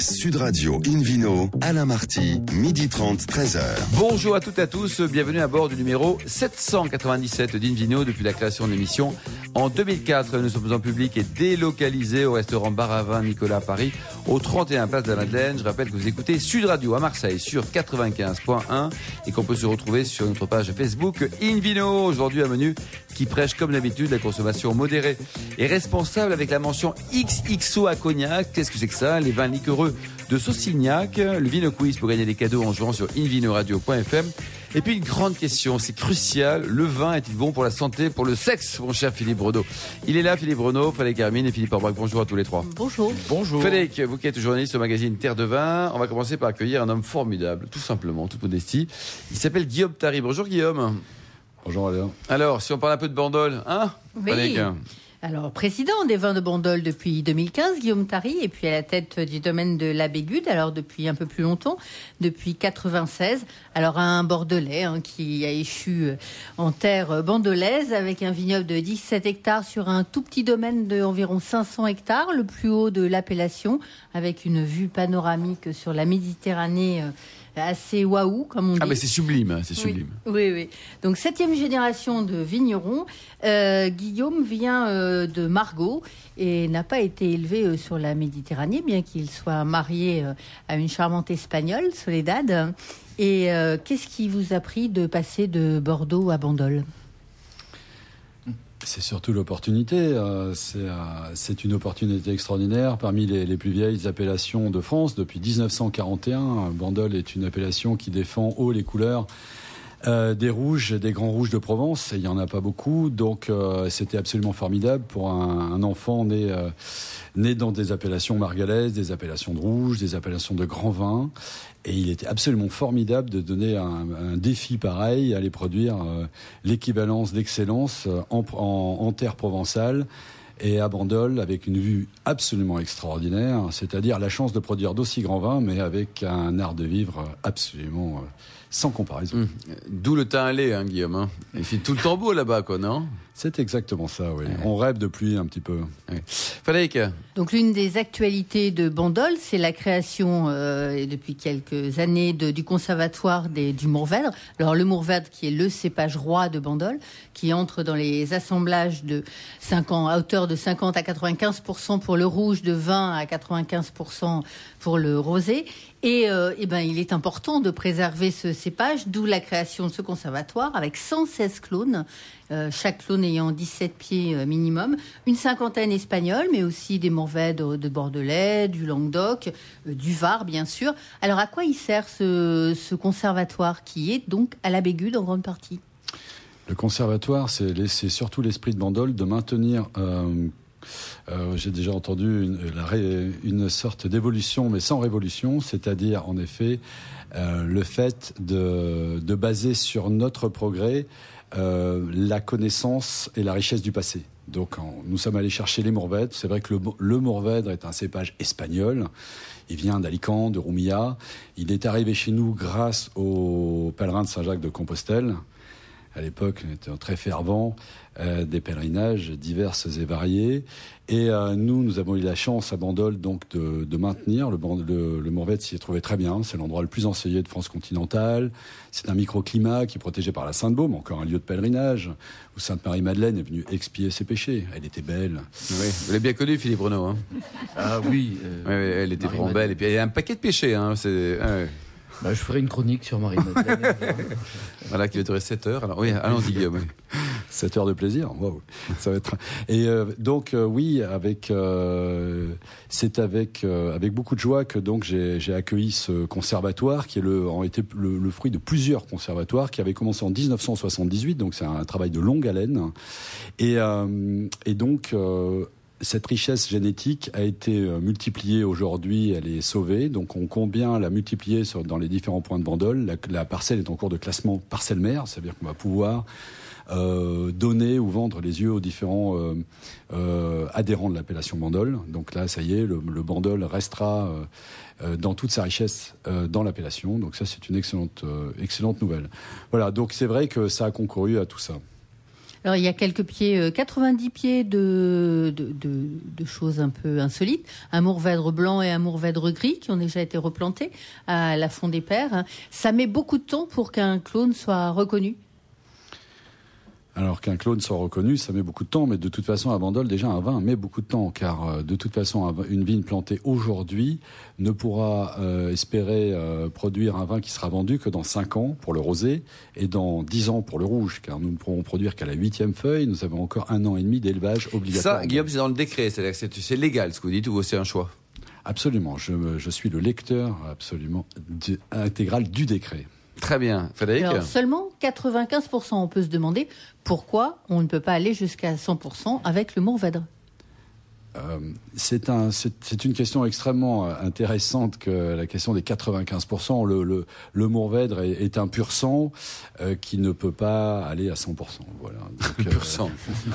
Sud Radio Invino, Alain Marty, midi 30, 13h. Bonjour à toutes et à tous, bienvenue à bord du numéro 797 d'Invino depuis la création de l'émission. En 2004, nous sommes en public et délocalisés au restaurant Baravin Nicolas à Paris, au 31 Place de la Madeleine. Je rappelle que vous écoutez Sud Radio à Marseille sur 95.1 et qu'on peut se retrouver sur notre page Facebook Invino. Aujourd'hui, un menu qui prêche comme d'habitude la consommation modérée et responsable avec la mention XXO à cognac. Qu'est-ce que c'est que ça? Les vins liquoreux de Saucignac, le Vino Quiz pour gagner des cadeaux en jouant sur invinoradio.fm. Et puis une grande question, c'est crucial, le vin est-il bon pour la santé, pour le sexe, mon cher Philippe Renaud? Il est là, Philippe Renaud, Frédéric Hermine et Philippe Orbrac. Bonjour à tous les trois. Bonjour. Bonjour. Frédéric, vous qui êtes journaliste au magazine Terre de Vin, on va commencer par accueillir un homme formidable, tout simplement, toute modestie. Il s'appelle Guillaume Tari. Bonjour Guillaume. Bonjour Alain. Alors, si on parle un peu de Bandol, hein Oui. Alors, président des vins de Bandol depuis 2015, Guillaume Tari, et puis à la tête du domaine de la Bégude, alors depuis un peu plus longtemps, depuis 96. Alors, un Bordelais hein, qui a échu en terre bandolaise avec un vignoble de 17 hectares sur un tout petit domaine d'environ 500 hectares, le plus haut de l'appellation, avec une vue panoramique sur la Méditerranée euh, assez waouh, comme on dit. Ah, mais c'est sublime, c'est sublime. Oui, oui, Donc, septième génération de vignerons. Euh, Guillaume vient euh, de Margaux et n'a pas été élevé euh, sur la Méditerranée, bien qu'il soit marié à une charmante espagnole, Soledad. Et qu'est-ce qui vous a pris de passer de Bordeaux à Bandol? C'est surtout l'opportunité. Euh, euh, c'est une opportunité extraordinaire. Parmi les, plus vieilles appellations de France, depuis 1941, Bandol est une appellation qui défend haut les couleurs euh, des rouges, des grands rouges de Provence. il n'y en a pas beaucoup, donc c'était absolument formidable pour un, enfant né, né dans des appellations margalaises, des appellations de rouge, des appellations de grands vins. Et il était absolument formidable de donner un, défi pareil, aller produire euh, l'équivalence d'excellence euh, en, terre provençale et à Bandol avec une vue absolument extraordinaire, c'est-à-dire la chance de produire d'aussi grands vins, mais avec un art de vivre absolument euh, sans comparaison. Mmh. D'où le teint allé, hein, Guillaume. Hein. Il fait tout le temps beau là-bas, quoi, non? C'est exactement ça, oui. On rêve de pluie un petit peu. Frédéric? Donc l'une des actualités de Bandol, c'est la création euh, depuis quelques années du conservatoire du Mourvèdre. Alors le Mourvèdre qui est le cépage roi de Bandol, qui entre dans les assemblages de 50, à hauteur de 50 à 95 pour le rouge, de 20 à 95 pour le rosé. Et, euh, eh ben, il est important de préserver ce cépage, d'où la création de ce conservatoire avec 116 clones euh, chaque clone ayant 17 pieds euh, minimum, une cinquantaine espagnole, mais aussi des mourvèdres de Bordelais, du Languedoc, du Var, bien sûr. Alors, à quoi il sert ce, conservatoire qui est donc à la Bégude en grande partie? Le conservatoire, c'est surtout l'esprit de Bandol de maintenir. J'ai déjà entendu une, sorte d'évolution, mais sans révolution, c'est-à-dire en effet le fait de, de, baser sur notre progrès euh, la connaissance et la richesse du passé. Donc, nous sommes allés chercher les Mourvèdres. C'est vrai que le, le Mourvèdre est un cépage espagnol. Il vient d'Alicante, de Rumilla. Il est arrivé chez nous grâce aux pèlerins de Saint-Jacques de Compostelle. À l'époque, on était très fervent. Euh, des pèlerinages diverses et variés. Et euh, nous, nous avons eu la chance à Bandol donc de, maintenir. Le, le, le s'y est trouvé très bien. C'est l'endroit le plus ensoleillé de France continentale. C'est un microclimat qui est protégé par la Sainte-Baume, encore un lieu de pèlerinage, où Sainte-Marie-Madeleine est venue expier ses péchés. Elle était belle. Oui, vous l'avez bien connue, Philippe Renaud. Hein? ah oui. Euh, elle était vraiment belle. Et puis il y a un paquet de péchés. Hein. Bah, je ferai une chronique sur Marie-Madeleine. voilà, qui va durer 7 heures. Alors, oui, allons-y, Guillaume. 7 heures de plaisir. Ça va être. Et euh, donc, euh, oui, avec, euh, c'est avec, avec beaucoup de joie que donc j'ai accueilli ce conservatoire qui est le, en été le, fruit de plusieurs conservatoires qui avaient commencé en 1978. Donc, c'est un travail de longue haleine. Et, et donc, cette richesse génétique a été euh, multipliée aujourd'hui, elle est sauvée. Donc on compte bien la multiplier dans les différents points de Bandol. La, parcelle est en cours de classement parcelle mère, c'est-à-dire qu'on va pouvoir euh, donner ou vendre les yeux aux différents euh, adhérents de l'appellation Bandol. Donc là, ça y est, le, le Bandol restera dans toute sa richesse dans l'appellation. Donc ça, c'est une excellente, excellente nouvelle. Voilà, donc c'est vrai que ça a concouru à tout ça. Alors il y a quelques pieds, euh, 90 pieds de, de, de, de choses un peu insolites. Un mourvèdre blanc et un mourvèdre gris qui ont déjà été replantés à la fond des pères. Ça met beaucoup de temps pour qu'un clone soit reconnu. Alors qu'un clone soit reconnu, ça met beaucoup de temps, mais de toute façon, à Bandol, déjà un vin met beaucoup de temps, car euh, de toute façon, une vigne plantée aujourd'hui ne pourra euh, espérer euh, produire un vin qui sera vendu que dans 5 ans pour le rosé et dans 10 ans pour le rouge, car nous ne pourrons produire qu'à la huitième feuille. Nous avons encore un an et demi d'élevage obligatoire. Ça, Guillaume, c'est dans le décret, c'est-à-dire que c'est légal ce que vous dites ou c'est un choix? Absolument, je, suis le lecteur absolument du- intégral du décret. Très bien. Frédéric Alors seulement 95%. On peut se demander pourquoi on ne peut pas aller jusqu'à 100% avec le mourvèdre. Euh, c'est un, une question extrêmement euh, intéressante que la question des 95%. Le, le, le Mourvèdre est, est un pur sang euh, qui ne peut pas aller à 100%. Voilà. Donc, euh, Pur sang.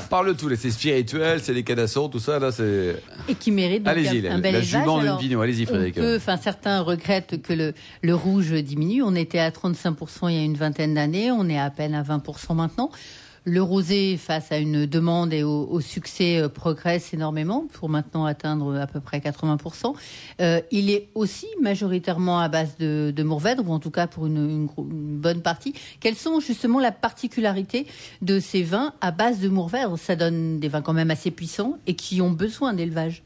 Parle tout, c'est spirituel, c'est les cadassons, tout ça, là, c'est. Et qui mérite donc un, un bel la jument d'une. Allez-y, Frédéric. enfin, certains regrettent que le, le rouge diminue. On était à 35% il y a une vingtaine d'années. On est à peine à 20% maintenant. Le rosé, face à une demande et au, succès, euh, progresse énormément pour maintenant atteindre à peu près 80%. Euh, il est aussi majoritairement à base de, Mourvèdre, ou en tout cas pour une bonne partie. Quelles sont justement la particularité de ces vins à base de Mourvèdre? Ça donne des vins quand même assez puissants et qui ont besoin d'élevage.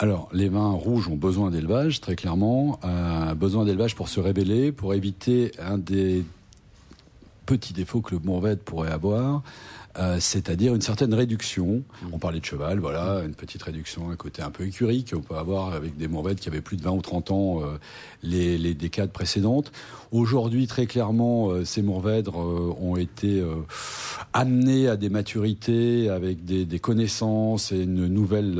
Alors, les vins rouges ont besoin d'élevage, très clairement. Euh, besoin d'élevage pour se révéler, pour éviter un des petits défauts que le Mourvèdre pourrait avoir, euh, c'est-à-dire une certaine réduction. On parlait de cheval, voilà, une petite réduction, un côté un peu écurie qu'on peut avoir avec des Mourvèdres qui avaient plus de 20 ou 30 ans euh, les, les décades précédentes. Aujourd'hui, très clairement, euh, ces Mourvèdres ont été amenés à des maturités avec des, des connaissances et une nouvelle,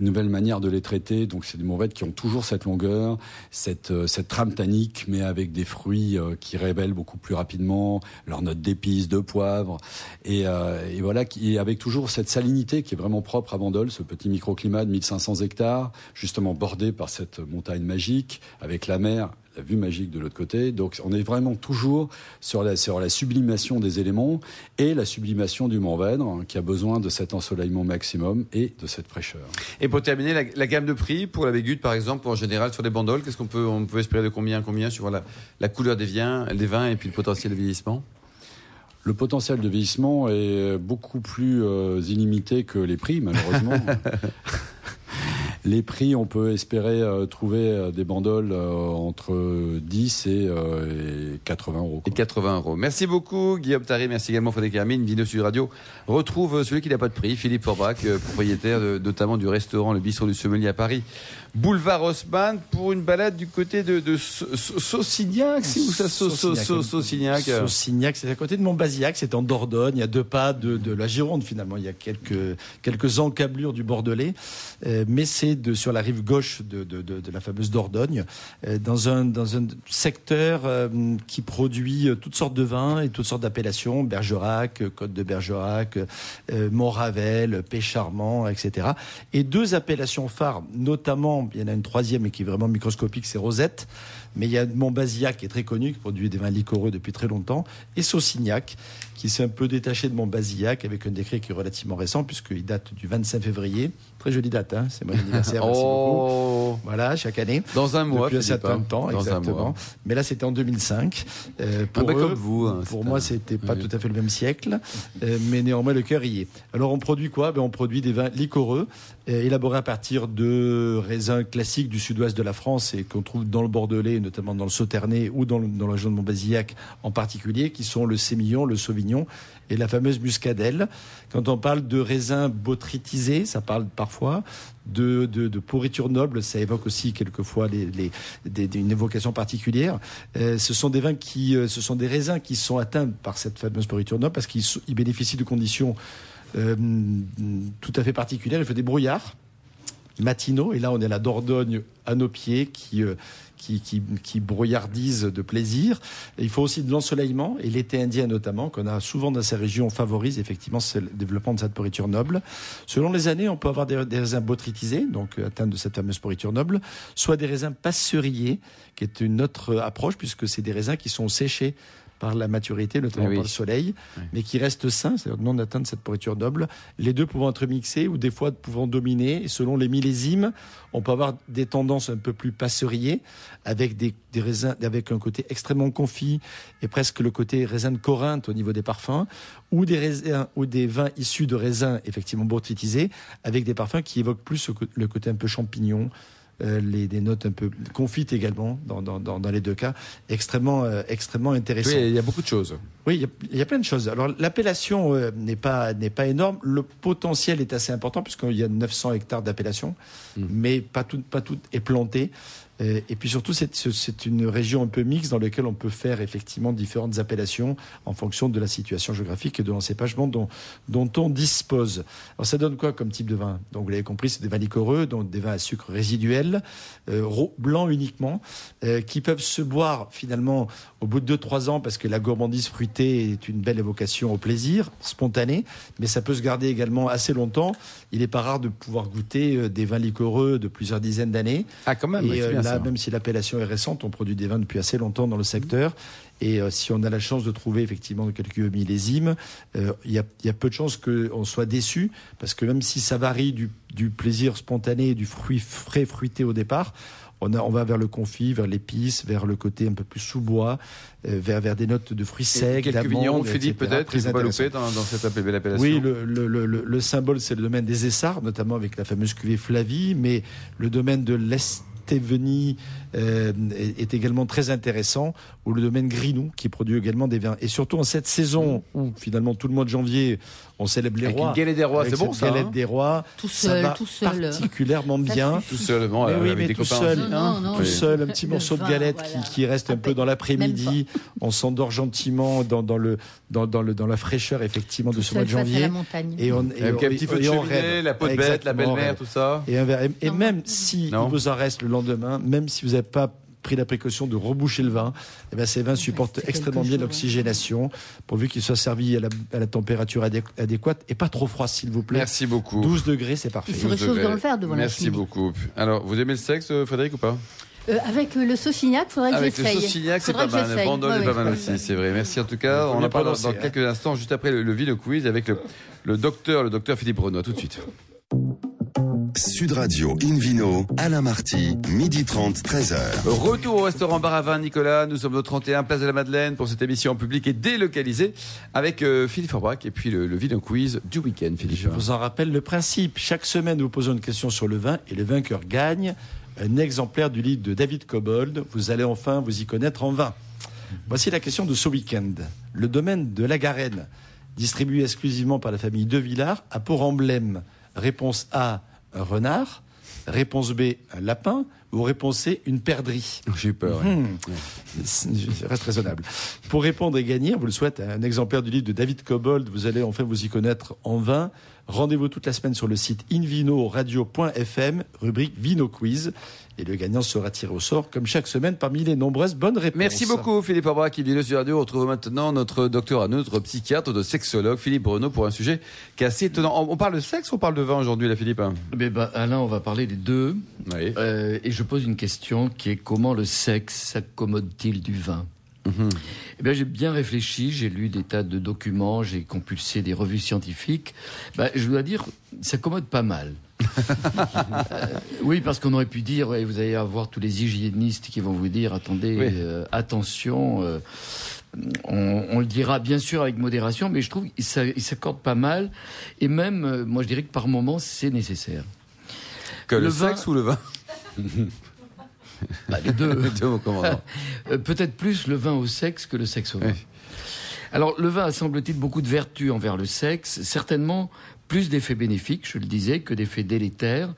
une nouvelle manière de les traiter. Donc, c'est des Mourvèdres qui ont toujours cette longueur, cette, cette trame tannique, mais avec des fruits qui révèlent beaucoup plus rapidement leur note d'épices, de poivre, et, euh, et voilà, avec toujours cette salinité qui est vraiment propre à Bandol, ce petit microclimat de 1500 hectares, justement bordé par cette montagne magique, avec la mer, la vue magique de l'autre côté. Donc, on est vraiment toujours sur la, sublimation des éléments et la sublimation du Mourvèdre, hein, qui a besoin de cet ensoleillement maximum et de cette fraîcheur. Et pour terminer, la, gamme de prix pour la Bégude, par exemple, en général sur les bandoles, qu'est-ce qu'on peut, espérer de combien, combien sur la, couleur des vins, des vins et puis le potentiel de vieillissement? Le potentiel de vieillissement est beaucoup plus euh, illimité que les prix, malheureusement. les prix, on peut espérer euh, trouver euh, des bandoles euh, entre 10 et, euh, et 80 euros. Et quoi. 80 euros. Merci beaucoup, Guillaume Taré. Merci également, Frédéric Hermine. Vino Sud Radio retrouve celui qui n'a pas de prix, Philippe Forbach, propriétaire de- notamment du restaurant Le Bistrot du Sommelier à Paris, boulevard Haussmann, pour une balade du côté de, de Sau- Sau- Saucignac, si vous ça, Sau- Sau- Sau- Saucignac. Saucignac, c'est à côté de Montbazillac, c'est en Dordogne, il y a deux pas de, de la Gironde finalement, il y a quelques, quelques encablures du Bordelais, euh, mais c'est sur la rive gauche de, de, la fameuse Dordogne, euh, dans, un, dans un secteur euh, qui produit euh, toutes sortes de vins et toutes sortes d'appellations, Bergerac, Côte de Bergerac, Montravel, Pécharmant, etc. Et deux appellations phares, notamment, il y en a une troisième et qui est vraiment microscopique, c'est Rosette. Mais il y a Montbazillac qui est très connu, qui produit des vins liquoreux depuis très longtemps, et Saucignac, qui s'est un peu détaché de Montbazillac avec un décret qui est relativement récent, puisqu'il date du 25 février. Très jolie date, hein c'est mon anniversaire. merci beaucoup. Oh, Voilà, chaque année. dans un mois, depuis un certain hein. temps, Dans exactement. Mais là, c'était en 2005. Euh, Ah pour bah, eux, comme vous. hein, pour moi, un- c'était pas Oui. tout à fait le même siècle, euh, mais néanmoins le cœur y est. Alors on produit quoi? Ben, On produit des vins liquoreux, euh, élaborés à partir de raisins classiques du sud-ouest de la France et qu'on trouve dans le Bordelais, notamment dans le Sauternay ou dans, la région de Montbazillac en particulier, qui sont le sémillon, le sauvignon et la fameuse muscadelle. Quand on parle de raisins botrytisés, ça parle parfois de, de, pourriture noble, ça évoque aussi quelquefois une évocation particulière. Euh, ce sont des vins qui, euh, ce sont des raisins qui sont atteints par cette fameuse pourriture noble parce qu'ils bénéficient de conditions euh, tout à fait particulières. Il faut des brouillards matinaux et là on est la Dordogne à nos pieds qui euh, qui, qui, brouillardise de plaisir. Il faut aussi de l'ensoleillement, et l'été indien notamment, qu'on a souvent dans ces régions, favorise effectivement le développement de cette pourriture noble. Selon les années, on peut avoir des, raisins botrytisés, donc atteints de cette fameuse pourriture noble, soit des raisins passeuriers, qui est une autre approche, puisque c'est des raisins qui sont séchés par la maturité, notamment oui. par le soleil, Oui. mais qui restent sains, c'est-à-dire non atteints de cette pourriture noble. Les deux pouvant être mixés ou des fois pouvant dominer. Et selon les millésimes, on peut avoir des tendances un peu plus passeriers, avec des, des raisins, avec un côté extrêmement confit et presque le côté raisin de Corinthe au niveau des parfums, ou des raisins ou des vins issus de raisins effectivement botrytisés, avec des parfums qui évoquent plus le côté un peu champignon. Euh, les, des notes un peu confites également dans, dans, dans, dans les deux cas extrêmement euh, extrêmement intéressant Oui, il y a beaucoup de choses. oui, il y a- il y, a plein de choses. Alors, l'appellation euh, n'est pas n'est pas énorme. Le potentiel est assez important puisqu'il y a 900 hectares d'appellation, Mm. mais pas tout pas tout est planté. Euh, Et puis surtout, c'est une région un peu mixte dans laquelle on peut faire effectivement différentes appellations en fonction de la situation géographique et de l'encépagement dont, dont on dispose. Alors ça donne quoi comme type de vin? Donc vous l'avez compris, c'est des vins liquoreux, donc des vins à sucre résiduel, euh, blanc uniquement, euh, qui peuvent se boire finalement au bout de 2-3 ans parce que la gourmandise fruitée est une belle évocation au plaisir spontané, mais ça peut se garder également assez longtemps. Il n'est pas rare de pouvoir goûter euh, des vins liquoreux de plusieurs dizaines d'années. Ah, quand même, Et euh, là, même si l'appellation est récente, on produit des vins depuis assez longtemps dans le secteur. Et euh, si on a la chance de trouver effectivement quelques millésimes, euh, il y, a, il y a peu de chances qu'on soit déçu, parce que même si ça varie du, du plaisir spontané, du fruit frais fruité au départ, on, a, on va vers le confit, vers l'épice, vers le côté un peu plus sous-bois, euh, vers, vers des notes de fruits Et secs, quelques d'amandes, vignons, etc. Philippe, peut-être, louper dans, dans cette appellation. Oui, le, le, le, le- le symbole, c'est le domaine des Essarts, notamment avec la fameuse cuvée Flavie, mais le domaine de l'Estévenie euh, est, est également très intéressant, ou le domaine Grinou, qui produit également des vins. Et surtout en cette saison où finalement tout le mois de janvier, on célèbre les Avec rois. une galette des rois, c'est bon ça galette hein des rois, Tout ça seul, va tout seul. particulièrement Ça bien. Tout seul, bon, Mais oui, avec mais des tout copains. seul, Non, non, non, tout seul, un petit le morceau vin, de galette voilà. qui, qui reste un Ah peu dans l'après-midi. On s'endort gentiment dans, dans, le, dans, dans, le, dans la fraîcheur effectivement de ce mois de janvier. la. Et on, et Avec on- un petit feu de cheminée, rêve. la peau de bête, la belle-mère, tout ça. Et, un verre. Et- et Non. même si il vous en reste le lendemain, même si vous n'avez pas pris la précaution de reboucher le vin, eh ben ces vins supportent c'est extrêmement bien l'oxygénation, pourvu qu'ils soient servis à la, à la température adé- adéquate et pas trop froid, s'il vous plaît. Merci beaucoup. 12 degrés, c'est parfait. Il se réchauffe dans le verre devant la Merci cheminée. beaucoup. Alors, vous aimez le sexe, euh, Frédéric, ou pas? Euh, avec euh, le saucignac, faudrait que Avec le j'essaye. saucignac, c'est pas que mal. j'essaye. Bandol Ouais, est ouais, pas mal aussi, c'est vrai. Merci en tout cas. On bien en parle dans, hein. quelques instants, juste après le, le Vino Quiz avec le, le docteur, le docteur Philippe Renaud. Tout de suite. Sud Radio Invino, Alain Marty, midi 30, 13h. Retour au restaurant Bar à Vin Nicolas. Nous sommes au 31 Place de la Madeleine pour cette émission en public et délocalisée avec euh, Philippe Forbrac et puis le, le Vino Quiz du week-end, Philippe. Je vous en rappelle le principe. Chaque semaine, nous posons une question sur le vin et le vainqueur gagne un exemplaire du livre de David Cobold. Vous allez enfin vous y connaître en vin. Voici la question de ce week-end. Le domaine de la Garenne, distribué exclusivement par la famille De Villars, a pour emblème réponse A, un renard, réponse B, un lapin, ou réponse C, une perdrix. J'ai eu peur. ouais. Hmm. Reste raisonnable. Pour répondre et gagner, vous le souhaite, un exemplaire du livre de David Cobold. Vous allez enfin vous y connaître en vin. Rendez-vous toute la semaine sur le site invinoradio.fm, rubrique Vino Quiz. Et le gagnant sera tiré au sort, comme chaque semaine, parmi les nombreuses bonnes réponses. Merci beaucoup Philippe Forbrac qui vient sur Radio. On retrouve maintenant notre docteur à notre psychiatre, notre sexologue Philippe Renaud pour un sujet qui est assez étonnant. On parle de sexe ou on parle de vin aujourd'hui, là, Philippe Mais bah, Alain, on va parler des deux. Oui. Euh, et je pose une question qui est comment le sexe s'accommode-t-il du vin? Eh bien, j'ai bien réfléchi, j'ai lu des tas de documents, j'ai compulsé des revues scientifiques. Ben, je dois dire, ça s'accommode pas mal. Euh, oui, parce qu'on aurait pu dire, ouais, vous allez avoir tous les hygiénistes qui vont vous dire, attendez, Oui. euh, attention. euh, on, on le dira bien sûr avec modération, mais je trouve qu'il s'a- il s'accorde pas mal. Et même, moi, je dirais que par moment, c'est nécessaire. Que le, le vin- sexe ou le vin? Bah, les deux. Les deux, peut-être plus le vin au sexe que le sexe au vin. Oui. Alors, le vin a, semble-t-il, beaucoup de vertus envers le sexe, certainement plus d'effets bénéfiques, je le disais, que d'effets délétères,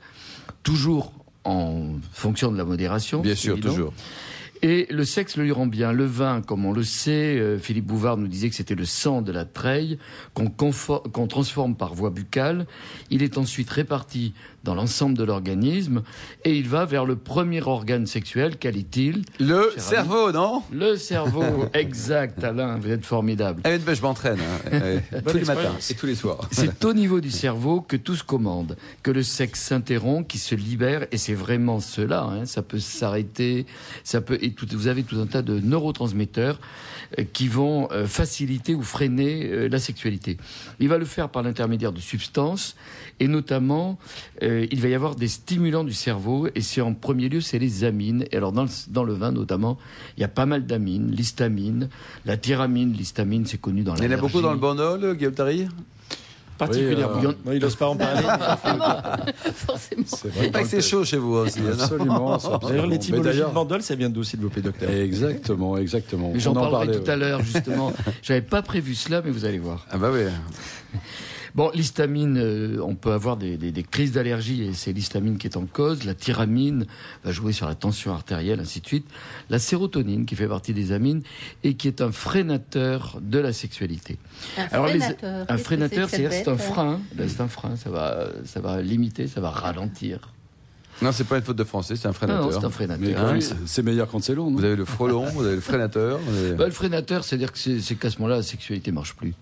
toujours en fonction de la modération. Bien sûr, évident. toujours. Et le sexe le lui rend bien. Le vin, comme on le sait, euh, Philippe Bouvard nous disait que c'était le sang de la treille qu'on transforme par voie buccale. Il est ensuite réparti dans l'ensemble de l'organisme et il va vers le premier organe sexuel. Quel est-il Le cerveau, non? Le cerveau. exact, Alain, vous êtes formidable. Eh ben, je m'entraîne hein. Tous les matins et tous les soirs. C'est au niveau du cerveau que tout se commande, que le sexe s'interrompt, qui se libère, et c'est vraiment cela. hein. Ça peut s'arrêter, ça peut. Et tout, vous avez tout un tas de neurotransmetteurs qui vont euh, faciliter ou freiner euh, la sexualité. Il va le faire par l'intermédiaire de substances, et notamment, euh, il va y avoir des stimulants du cerveau, et c'est en premier lieu, c'est les amines. Et alors dans le, dans le vin notamment, il y a pas mal d'amines, l'histamine, la tyramine, l'histamine, c'est connu dans Il y en a beaucoup dans le bandol, Guillaume Tari? Particulièrement. Oui, euh, Non, il n'ose pas en parler. Forcément. C'est vrai. Pas que c'est chaud chez vous aussi. hein, non Absolument. D'ailleurs, l'étymologie de Mandol, ça vient d'où, s'il vous plaît, docteur Exactement, exactement. J'en parlerai parlait, tout à l'heure, justement. J'avais pas prévu cela, mais vous allez voir. Ah bah oui. Bon, l'histamine, euh, on peut avoir des, des- des crises d'allergie et c'est l'histamine qui est en cause. La tyramine va jouer sur la tension artérielle, ainsi de suite. La sérotonine, qui fait partie des amines et qui est un freinateur de la sexualité. Un Alors, les- freinateur. un freinateur, c'est-à-dire c'est un bête frein. Ben, C'est un frein, ça va, ça va limiter, ça va ralentir. Non, c'est pas une faute de français, c'est un Non, non, freinateur. c'est un freinateur. Hein. c'est- meilleur quand c'est long, non? Vous avez le frelon, vous avez le freinateur. avez- Ben, le freinateur, c'est-à-dire que c'est c'est qu'à ce moment-là, la sexualité marche plus.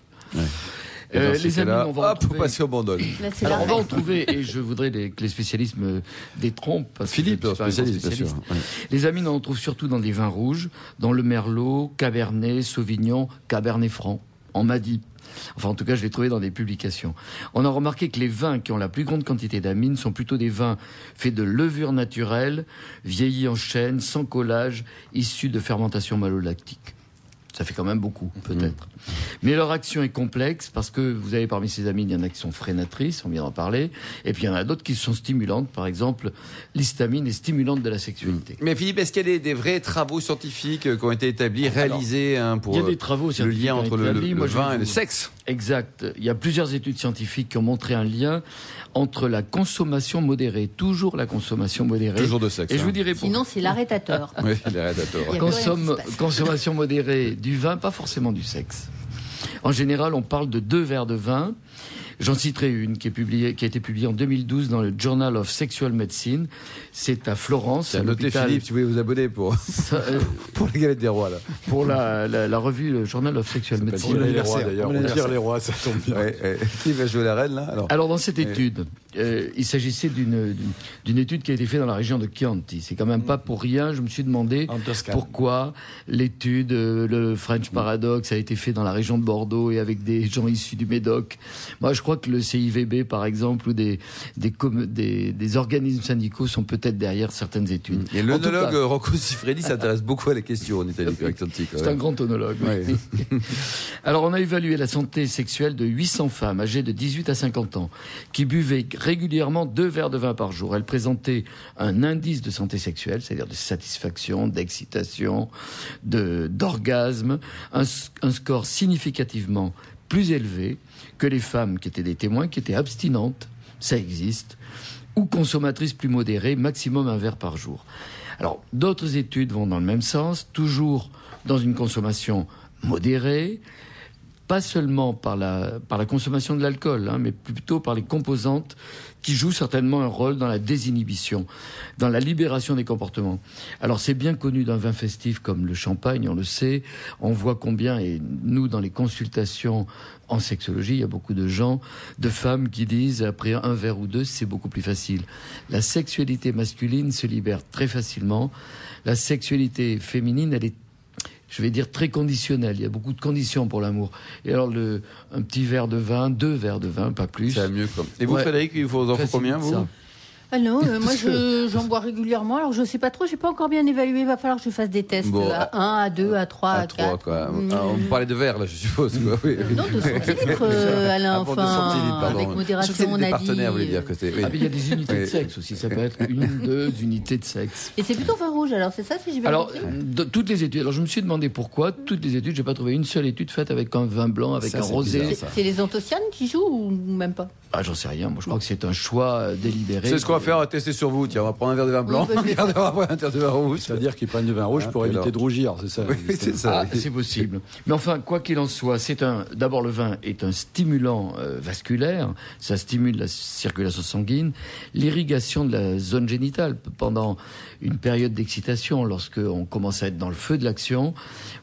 Euh, ces les cas-là, amines, on va hop, passer au bandol. Là, c'est Alors on va en trouver, et je voudrais les- que les spécialistes me détrompent. Parce Philippe, spécialiste, bien sûr. Ouais. Les amines, on en trouve surtout dans des vins rouges, dans le merlot, cabernet, sauvignon, cabernet franc. On m'a dit. Enfin, en tout cas, je l'ai trouvé dans des publications. On a remarqué que les vins qui ont la plus grande quantité d'amines sont plutôt des vins faits de levure naturelle, vieillis en chêne, sans collage, issus de fermentation malolactique. Ça fait quand même beaucoup, peut-être. Mais leur action est complexe parce que vous avez parmi ces amines, il y en a qui sont freinatrices, on vient d'en parler, et puis il y en a d'autres qui sont stimulantes. Par exemple, l'histamine est stimulante de la sexualité. Mais Philippe, est-ce qu'il y a des, des vrais travaux scientifiques euh, qui ont été établis, réalisés hein, pour Il y a euh, des travaux le lien entre le, vin et le sexe Exact. Il y a plusieurs études scientifiques qui ont montré un lien entre la consommation modérée, toujours la consommation modérée. Toujours de sexe. Et je hein. vous dirai pourquoi. Sinon, c'est l'arrêtateur. Oui, Consomme, passe. consommation modérée du vin, pas forcément du sexe. En général, on parle de deux verres de vin. J'en citerai une qui, est publiée, qui a été publiée en 2012 dans le Journal of Sexual Medicine. C'est à Florence, à noter Philippe, si vous voulez vous abonner pour, Ça, euh, pour les galettes des rois. Là. pour la, la, la revue le Journal of Sexual Medicine. Bon les rois d'ailleurs. On tire les rois, ça tombe bien. Ouais, ouais. Qui va jouer la reine là alors Alors dans cette étude, euh, il s'agissait d'une étude qui a été faite dans la région de Chianti. C'est quand même pas pour rien. Je me suis demandé pourquoi l'étude, euh, le French Paradox, a été fait dans la région de Bordeaux et avec des gens issus du Médoc. Moi, je crois que le CIVB, par exemple, ou des des, com- des, des organismes syndicaux sont peut-être derrière certaines études. Et cas, Rocco Siffredi s'intéresse beaucoup à la question en Italie. Atlantique. C'est un grand onologue. Ouais. Alors, on a évalué la santé sexuelle de 800 femmes âgées de 18 à 50 ans qui buvaient régulièrement deux verres de vin par jour. Elles présentaient un indice de santé sexuelle, c'est-à-dire de satisfaction, d'excitation, de, d'orgasme, un, s- un score significativement plus élevé que les femmes qui étaient des témoins, qui étaient abstinentes, ça existe, ou consommatrices plus modérées, maximum un verre par jour. Alors, d'autres études vont dans le même sens, toujours dans une consommation modérée, pas seulement par la, par la consommation de l'alcool, hein, mais plutôt par les composantes qui jouent certainement un rôle dans la désinhibition, dans la libération des comportements. Alors c'est bien connu d'un vin festif comme le champagne, on le sait, on voit combien, et nous dans les consultations en sexologie, il y a beaucoup de gens, de femmes qui disent après un verre ou deux, c'est beaucoup plus facile. La sexualité masculine se libère très facilement, la sexualité féminine, elle est je vais dire très conditionnelle. Il y a beaucoup de conditions pour l'amour. Et alors, le, un petit verre de vin, deux verres de vin, pas plus. C'est mieux comme. Et vous, Ouais. Frédéric, il vous en faut combien, vous. Ah non, euh, moi je- j'en bois régulièrement. Alors je sais pas trop, j'ai pas encore bien évalué. Il va falloir que je fasse des tests Bon, euh, à 1, à 2, à 3, à, À 3, 4. quoi. Mm. Ah, on parlait de verre, là, je suppose. Quoi. Oui. Non, de centilitres, euh, Alain. Ah, bon, enfin, centilitres, pardon. avec Je sais que modération, c'est on des a partenaires, vous voulez dit. dire que c'est. oui. Ah, mais il y a des unités de sexe aussi. Ça peut être une, deux unités de sexe. Et c'est plutôt vin rouge, alors c'est ça si j'ai bien Alors, compris de, toutes les études. Alors, je me suis demandé pourquoi. Toutes les études, j'ai pas trouvé une seule étude faite avec un vin blanc, avec Ça, un c'est rosé. bizarre, C'est c'est les anthocyanes qui jouent ou même pas? Ah, j'en sais rien. Moi, je crois que c'est un choix euh, délibéré. C'est ce qu'on va faire, on va tester sur vous. Tiens, on va prendre un verre de vin blanc. Oui, on va prendre un verre de vin rouge. C'est-à-dire qu'ils prennent du vin rouge Hein, pour éviter alors de rougir, c'est ça Oui, c'est ça. Ah, c'est possible. Mais enfin, quoi qu'il en soit, c'est un. D'abord, le vin est un stimulant euh, vasculaire. Ça stimule la circulation sanguine, l'irrigation de la zone génitale pendant une période d'excitation. Lorsque on commence à être dans le feu de l'action,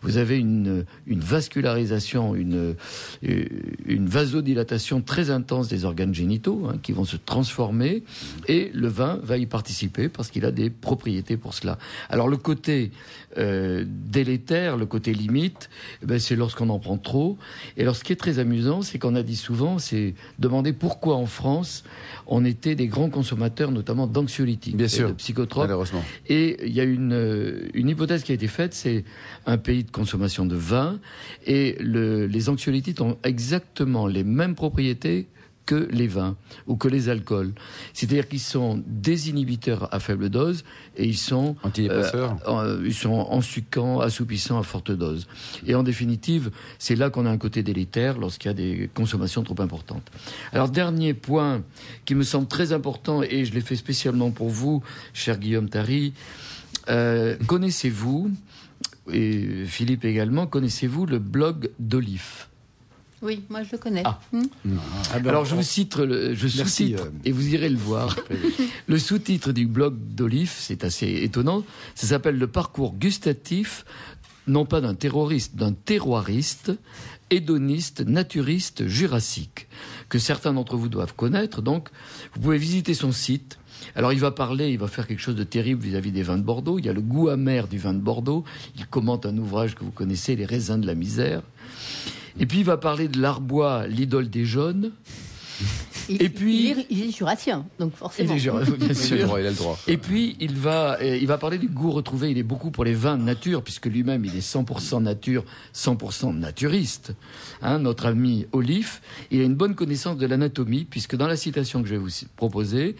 vous avez une, une vascularisation, une, euh, une vasodilatation très intense des organes génitaux hein, qui vont se transformer, et le vin va y participer parce qu'il a des propriétés pour cela. Alors le côté euh, délétère, le côté limite, eh ben, c'est lorsqu'on en prend trop. Et alors ce qui est très amusant, c'est qu'on a dit souvent, c'est demander pourquoi en France on était des grands consommateurs, notamment d'anxiolytiques, Bien et sûr. de psychotropes. Malheureusement. Et il y a une, euh, une hypothèse qui a été faite, c'est un pays de consommation de vin, et le, les anxiolytiques ont exactement les mêmes propriétés que les vins ou que les alcools. C'est-à-dire qu'ils sont désinhibiteurs à faible dose et ils sont Antidépresseurs. euh, ils sont assoupissants à forte dose. Et en définitive, c'est là qu'on a un côté délétère lorsqu'il y a des consommations trop importantes. Alors, dernier point qui me semble très important, et je l'ai fait spécialement pour vous, cher Guillaume Tari, euh, connaissez-vous, et Philippe également, connaissez-vous le blog d'Olive Oui, moi je le connais. Ah. Hmm. Ah ben, Alors on- je vous cite le, je Merci, euh, et vous irez le voir. le sous-titre du blog d'Olive, c'est assez étonnant. Ça s'appelle le parcours gustatif, non pas d'un terroriste, d'un terroiriste, hédoniste, naturiste, jurassique, que certains d'entre vous doivent connaître. Donc, vous pouvez visiter son site. Alors, il va parler, il va faire quelque chose de terrible vis-à-vis des vins de Bordeaux. Il y a le goût amer du vin de Bordeaux. Il commente un ouvrage que vous connaissez, Les raisins de la misère. Et puis, il va parler de l'Arbois, l'idole des jaunes. Il- Et puis- il est, il est jurassien, donc forcément. bien Il a le sûr. droit, il a le droit. Et puis, il va, euh, il va parler du goût retrouvé. Il est beaucoup pour les vins de nature, puisque lui-même, il est 100% nature, 100% naturiste. Hein, notre ami Olive, il a une bonne connaissance de l'anatomie, puisque dans la citation que je vais vous proposer,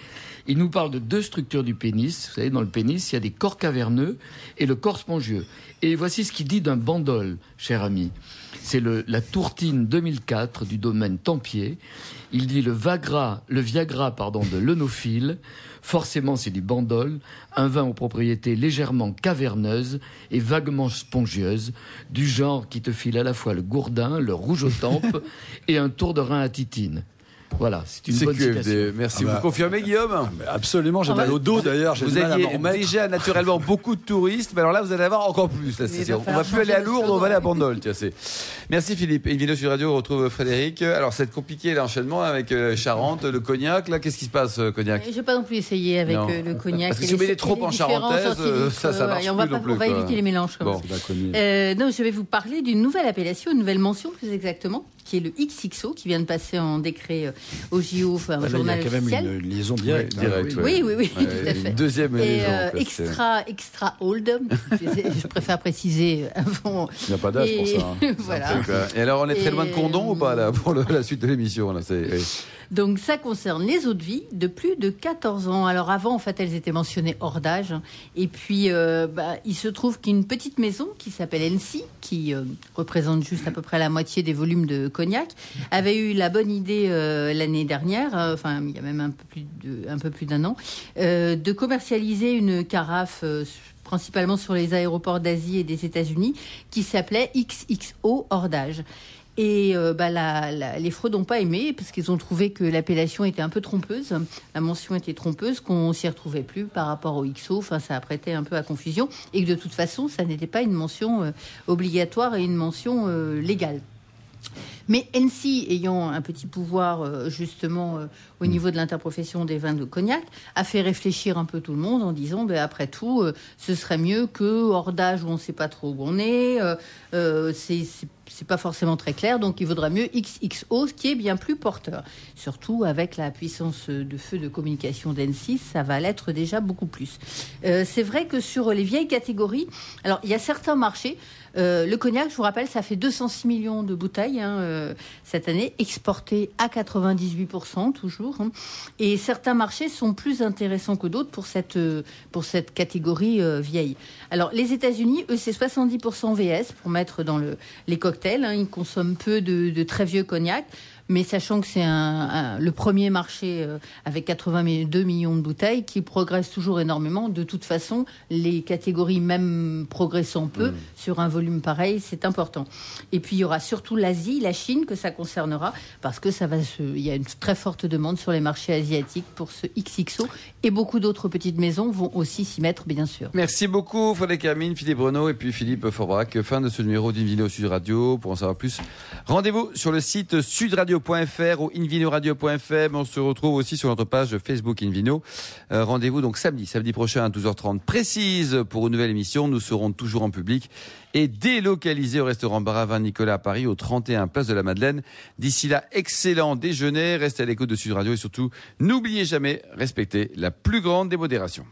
il nous parle de deux structures du pénis. Vous savez, dans le pénis, il y a des corps caverneux et le corps spongieux. Et voici ce qu'il dit d'un bandol, cher ami. C'est le, la tourtine 2004 du domaine Tempier. Il dit le Vagra, le Viagra, pardon, de l'œnophile. Forcément, c'est du bandol, un vin aux propriétés légèrement caverneuses et vaguement spongieuses, du genre qui te file à la fois le gourdin, le rouge aux tempes et un tour de rein à titine. Voilà, c'est une bonne citation. QFD. Merci. Ah bah. Vous confirmez, Guillaume Mais Absolument, j'ai Ah mal bah, au dos d'ailleurs, Vous aviez déjà naturellement beaucoup de touristes, mais alors là, vous allez avoir encore plus. Là, on va plus aller à Lourdes, on va aller à. Bandol. Tiens, c'est. Merci Philippe. Et une vidéo sur radio, on retrouve Frédéric. Alors, c'est compliqué l'enchaînement avec euh, Charente, le cognac. Là, qu'est-ce qui se passe, euh, cognac Je n'ai pas non plus essayé avec Non. euh, le cognac. Parce que si vous les- mettez trop en charentaise, euh, ça, ça marche et on va, plus pas- non plus, on va éviter les mélanges Bon. Euh, non, je vais vous parler d'une nouvelle appellation, une nouvelle mention plus exactement, qui est le XXO, qui vient de passer en décret euh, au JO, enfin, au Là, il y a journal quand même officiel. une liaison directe. Ouais, direct, oui. ouais. Oui, oui, oui, Ouais, tout à fait. une Deuxième Et liaison, euh, extra, extra old. je, je préfère préciser avant. Il n'y a pas d'âge pour ça. hein. voilà. Et alors, on est très loin de Condon ou pas, là, pour le- la suite de l'émission là, c'est- oui. Donc ça concerne les eaux de vie de plus de 14 ans. Alors avant, en fait, elles étaient mentionnées hors d'âge. Et puis, euh, bah, il se trouve qu'une petite maison qui s'appelle NC, qui euh, représente juste à peu près la moitié des volumes de cognac, avait eu la bonne idée euh, l'année dernière, euh, enfin il y a même un peu plus d'un an, euh, de commercialiser une carafe. euh, principalement sur les aéroports d'Asie et des États-Unis, qui s'appelait XXO hors d'âge. Et euh, bah, les fraudes n'ont pas aimé parce qu'ils ont trouvé que l'appellation était un peu trompeuse, la mention était trompeuse, qu'on s'y retrouvait plus par rapport au XO. Enfin, ça prêtait un peu à confusion et que de toute façon, ça n'était pas une mention euh, obligatoire et une mention euh, légale. Mais NC, ayant un petit pouvoir euh, justement euh, au niveau de l'interprofession des vins de cognac, a fait réfléchir un peu tout le monde en disant, ben, après tout, euh, ce serait mieux que hors d'âge où on ne sait pas trop où on est, euh, c'est c'est- pas forcément très clair, donc il vaudrait mieux XXO, ce qui est bien plus porteur. Surtout avec la puissance de feu de communication d'N6, ça va l'être déjà beaucoup plus. Euh, c'est vrai que sur les vieilles catégories, alors il y a certains marchés, euh, le cognac, je vous rappelle, ça fait 206 millions de bouteilles hein, euh, cette année, exportées à 98% toujours. hein. Et certains marchés sont plus intéressants que d'autres pour cette, euh, pour cette catégorie euh, vieille. Alors les États-Unis, eux, c'est 70% VS pour mettre dans le, les cocktails. hein. Ils consomment peu de, de très vieux cognac. Mais sachant que c'est un, le premier marché euh, avec 82 millions de bouteilles qui progresse toujours énormément. De toute façon, les catégories même progressant peu mm. sur un volume pareil, c'est important. Et puis il y aura surtout l'Asie, la Chine que ça concernera parce que ça va se, il y a une très forte demande sur les marchés asiatiques pour ce XXO et beaucoup d'autres petites maisons vont aussi s'y mettre bien sûr. Merci beaucoup Frédéric Hermine, Philippe Renaud et puis Philippe Forbrac. Fin de ce numéro d'Invino Sud Radio. Pour en savoir plus, rendez-vous sur le site ou. On se retrouve aussi sur notre page Facebook Invino. Euh, rendez-vous donc samedi, samedi prochain à 12h30 précise pour une nouvelle émission. Nous serons toujours en public et délocalisés au restaurant Baravin Nicolas à Paris au 31 Place de la Madeleine. D'ici là, excellent déjeuner. Restez à l'écoute de Sud Radio et surtout, n'oubliez jamais, respectez la plus grande démodération.